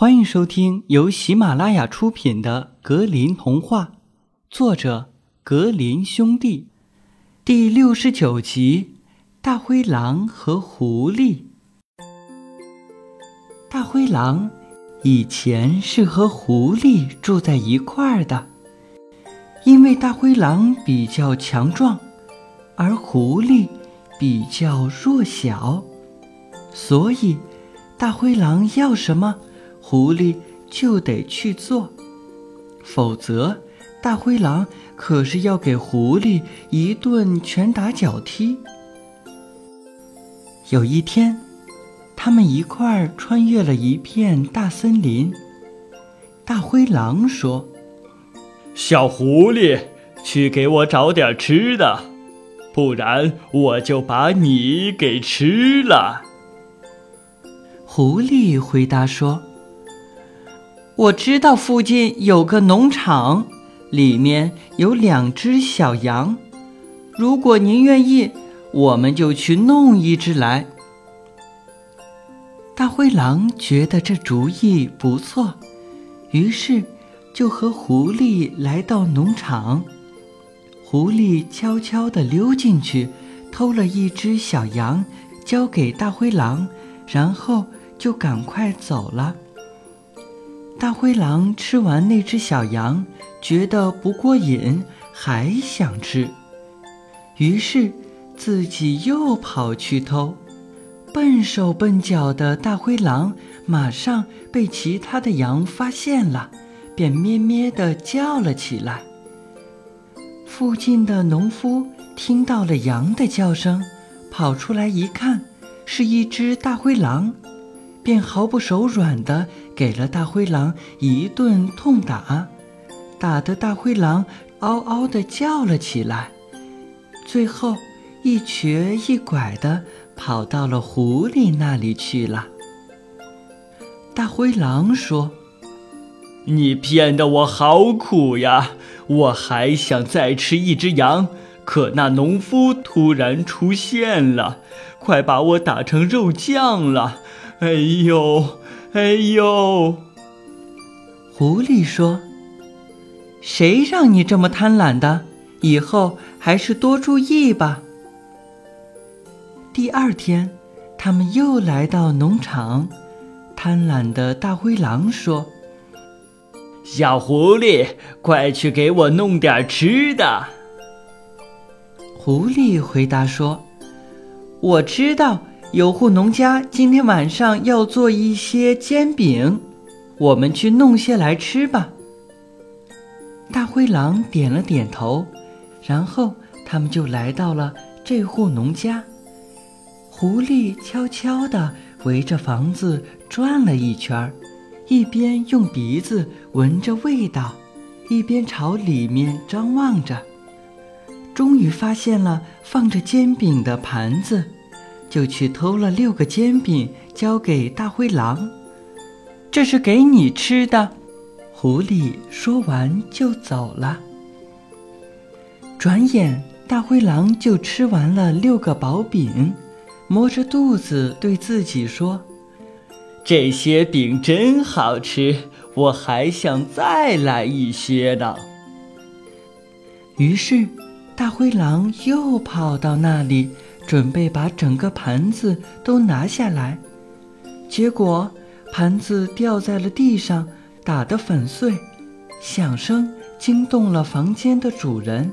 欢迎收听由喜马拉雅出品的《格林童话》，作者格林兄弟，第六十九集《大灰狼和狐狸》。大灰狼以前是和狐狸住在一块儿的，因为大灰狼比较强壮，而狐狸比较弱小，所以大灰狼要什么？狐狸就得去做，否则大灰狼可是要给狐狸一顿拳打脚踢。有一天，他们一块儿穿越了一片大森林。大灰狼说：“小狐狸，去给我找点吃的，不然我就把你给吃了。”狐狸回答说。我知道附近有个农场，里面有两只小羊。如果您愿意，我们就去弄一只来。大灰狼觉得这主意不错，于是就和狐狸来到农场。狐狸悄悄地溜进去，偷了一只小羊，交给大灰狼，然后就赶快走了。大灰狼吃完那只小羊，觉得不过瘾，还想吃，于是自己又跑去偷。笨手笨脚的大灰狼马上被其他的羊发现了，便咩咩地叫了起来。附近的农夫听到了羊的叫声，跑出来一看，是一只大灰狼。便毫不手软地给了大灰狼一顿痛打，打得大灰狼嗷嗷地叫了起来，最后一瘸一拐地跑到了狐狸那里去了。大灰狼说：“你骗得我好苦呀！我还想再吃一只羊，可那农夫突然出现了，快把我打成肉酱了。”哎呦，哎呦！狐狸说：“谁让你这么贪婪的？以后还是多注意吧。”第二天，他们又来到农场。贪婪的大灰狼说：“小狐狸，快去给我弄点吃的。”狐狸回答说：“我知道。”有户农家今天晚上要做一些煎饼，我们去弄些来吃吧。大灰狼点了点头，然后他们就来到了这户农家。狐狸悄悄地围着房子转了一圈，一边用鼻子闻着味道，一边朝里面张望着，终于发现了放着煎饼的盘子。就去偷了六个煎饼，交给大灰狼。这是给你吃的。狐狸说完就走了。转眼，大灰狼就吃完了六个薄饼，摸着肚子对自己说：“这些饼真好吃，我还想再来一些呢。”于是，大灰狼又跑到那里。准备把整个盘子都拿下来，结果盘子掉在了地上，打得粉碎，响声惊动了房间的主人。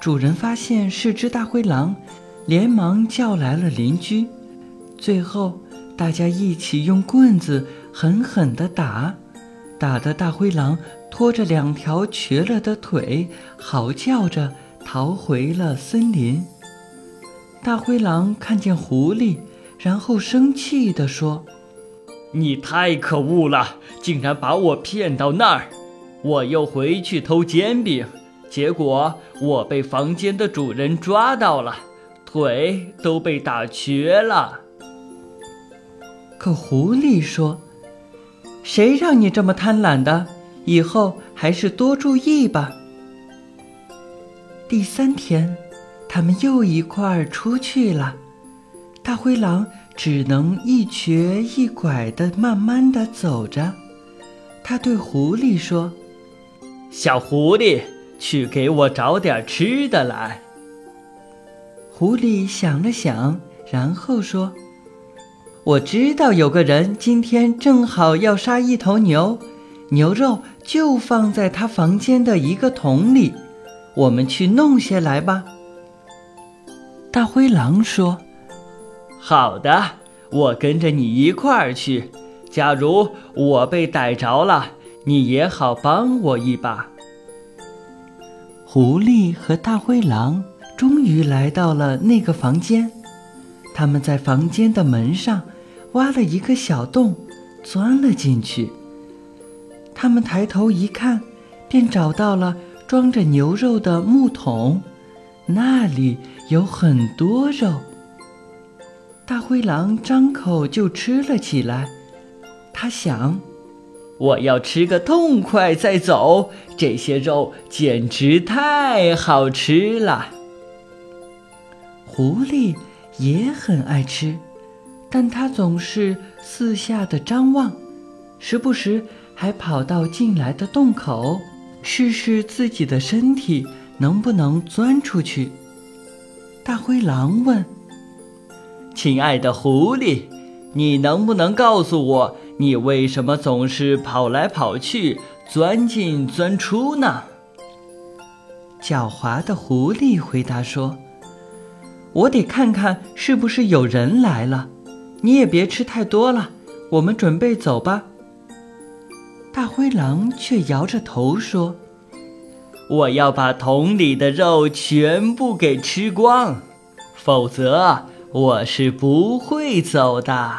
主人发现是只大灰狼，连忙叫来了邻居。最后，大家一起用棍子狠狠地打，打得大灰狼拖着两条瘸了的腿，嚎叫着逃回了森林。大灰狼看见狐狸，然后生气地说：“你太可恶了，竟然把我骗到那儿！我又回去偷煎饼，结果我被房间的主人抓到了，腿都被打瘸了。”可狐狸说：“谁让你这么贪婪的？以后还是多注意吧。”第三天。他们又一块儿出去了，大灰狼只能一瘸一拐地慢慢地走着。他对狐狸说：“小狐狸，去给我找点吃的来。”狐狸想了想，然后说：“我知道有个人今天正好要杀一头牛，牛肉就放在他房间的一个桶里，我们去弄些来吧。”大灰狼说：“好的，我跟着你一块儿去。假如我被逮着了，你也好帮我一把。”狐狸和大灰狼终于来到了那个房间，他们在房间的门上挖了一个小洞，钻了进去。他们抬头一看，便找到了装着牛肉的木桶，那里。有很多肉，大灰狼张口就吃了起来。他想：“我要吃个痛快再走，这些肉简直太好吃了。”狐狸也很爱吃，但它总是四下的张望，时不时还跑到进来的洞口，试试自己的身体能不能钻出去。大灰狼问：“亲爱的狐狸，你能不能告诉我，你为什么总是跑来跑去、钻进钻出呢？”狡猾的狐狸回答说：“我得看看是不是有人来了。你也别吃太多了，我们准备走吧。”大灰狼却摇着头说。我要把桶里的肉全部给吃光，否则我是不会走的。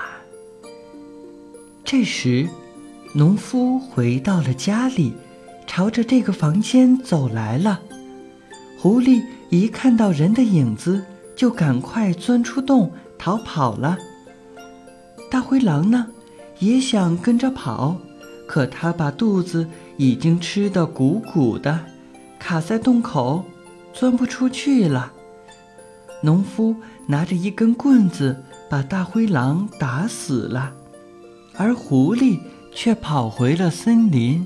这时，农夫回到了家里，朝着这个房间走来了。狐狸一看到人的影子，就赶快钻出洞逃跑了。大灰狼呢，也想跟着跑，可他把肚子已经吃得鼓鼓的。卡在洞口，钻不出去了。农夫拿着一根棍子，把大灰狼打死了，而狐狸却跑回了森林，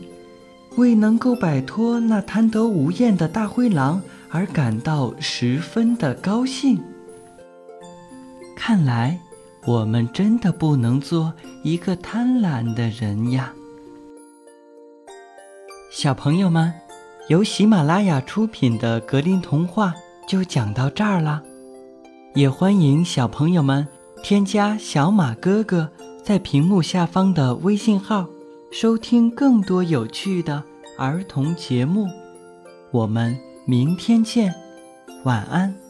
为能够摆脱那贪得无厌的大灰狼而感到十分的高兴。看来，我们真的不能做一个贪婪的人呀，小朋友们。由喜马拉雅出品的格林童话就讲到这儿了，也欢迎小朋友们添加小马哥哥在屏幕下方的微信号，收听更多有趣的儿童节目。我们明天见，晚安。